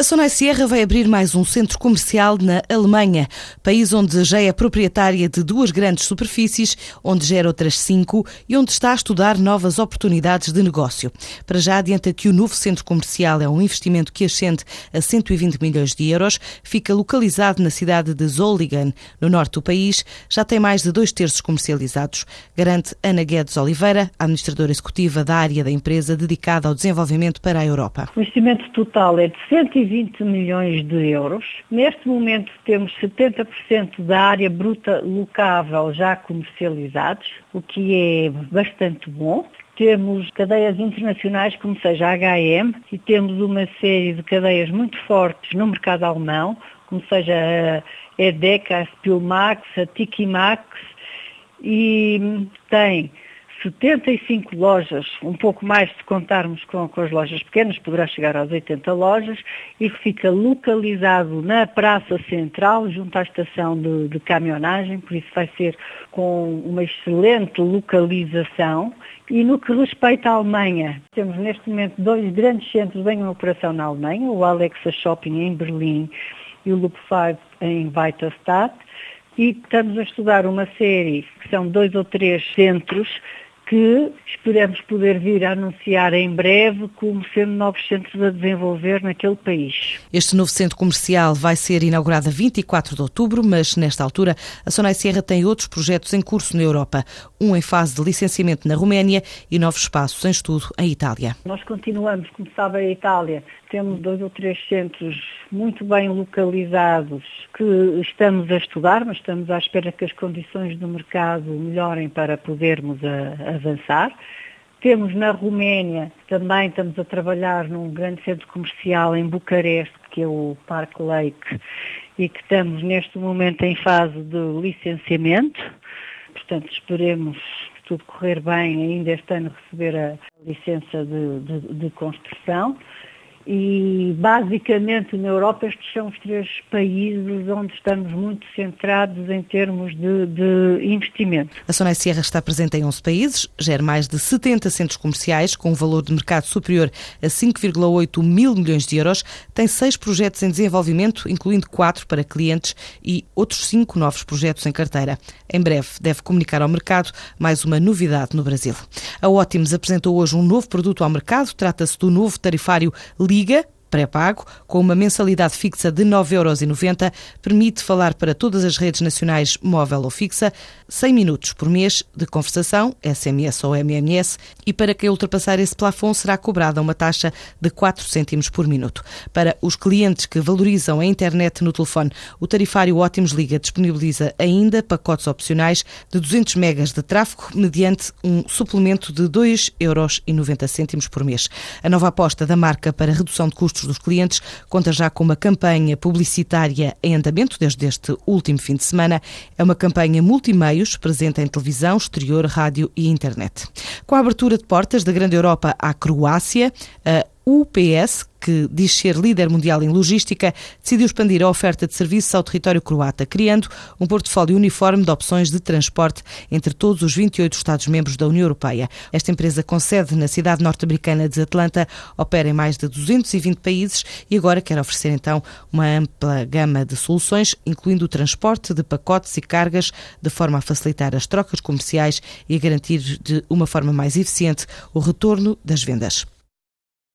A Sonai Sierra vai abrir mais um centro comercial na Alemanha, país onde já é proprietária de duas grandes superfícies, onde gera outras cinco e onde está a estudar novas oportunidades de negócio. Para já adianta que o novo centro comercial é um investimento que ascende a 120 milhões de euros, fica localizado na cidade de Zolligan, no norte do país, já tem mais de dois terços comercializados, garante Ana Guedes Oliveira, administradora executiva da área da empresa dedicada ao desenvolvimento para a Europa. O investimento total é de 120 120 milhões de euros. Neste momento temos 70% da área bruta locável já comercializados, o que é bastante bom. Temos cadeias internacionais como seja a H&M e temos uma série de cadeias muito fortes no mercado alemão, como seja a Edeka, a Spielmax, a Tiki Max e tem 75 lojas, um pouco mais se contarmos com, com, as lojas pequenas, poderá chegar às 80 lojas, e fica localizado na Praça Central, junto à estação de, de caminhonagem, por isso vai ser com uma excelente localização. E no que respeita à Alemanha, temos neste momento dois grandes centros em operação na Alemanha, o Alexa Shopping em Berlim e o Loop 5 em Weiterstadt e estamos a estudar uma série, que são dois ou três centros, que esperamos poder vir a anunciar em breve como sendo novos centros a desenvolver naquele país. Este novo centro comercial vai ser inaugurado a 24 de outubro, mas nesta altura a Sonai Serra tem outros projetos em curso na Europa, um em fase de licenciamento na Roménia e novos espaços em estudo em Itália. Nós continuamos, como sabe, a Itália. Temos dois ou três centros muito bem localizados que estamos a estudar, mas estamos à espera que as condições do mercado melhorem para podermos a, a avançar. Temos na Roménia, também estamos a trabalhar num grande centro comercial em Bucareste, que é o Park Lake, e que estamos neste momento em fase de licenciamento. Portanto, esperemos tudo correr bem ainda este ano receber a licença de, de, de construção e basicamente na Europa estes são os três países onde estamos muito centrados em termos de, de investimento. A Sonai Sierra está presente em 11 países, gera mais de 70 centros comerciais com um valor de mercado superior a 5,8 mil milhões de euros, tem seis projetos em desenvolvimento, incluindo quatro para clientes e outros cinco novos projetos em carteira. Em breve deve comunicar ao mercado mais uma novidade no Brasil. A Ótimos apresentou hoje um novo produto ao mercado, trata-se do novo tarifário Liga pré-pago, com uma mensalidade fixa de 9,90€, permite falar para todas as redes nacionais móvel ou fixa, 100 minutos por mês de conversação, SMS ou MMS, e para quem ultrapassar esse plafond será cobrada uma taxa de 4 cêntimos por minuto. Para os clientes que valorizam a internet no telefone, o tarifário Ótimos Liga disponibiliza ainda pacotes opcionais de 200 megas de tráfego mediante um suplemento de 2,90€ por mês. A nova aposta da marca para redução de custos custos dos clientes, conta já com uma campanha publicitária em andamento desde este último fim de semana. É uma campanha multimeios, presente em televisão, exterior, rádio e internet. Com a abertura de portas da Grande Europa à Croácia, a UPS, que diz ser líder mundial em logística, decidiu expandir a oferta de serviços ao território croata, criando um portfólio uniforme de opções de transporte entre todos os 28 Estados-membros da União Europeia. Esta empresa, com sede na cidade norte-americana de Atlanta, opera em mais de 220 países e agora quer oferecer então uma ampla gama de soluções, incluindo o transporte de pacotes e cargas, de forma a facilitar as trocas comerciais e a garantir de uma forma mais eficiente o retorno das vendas.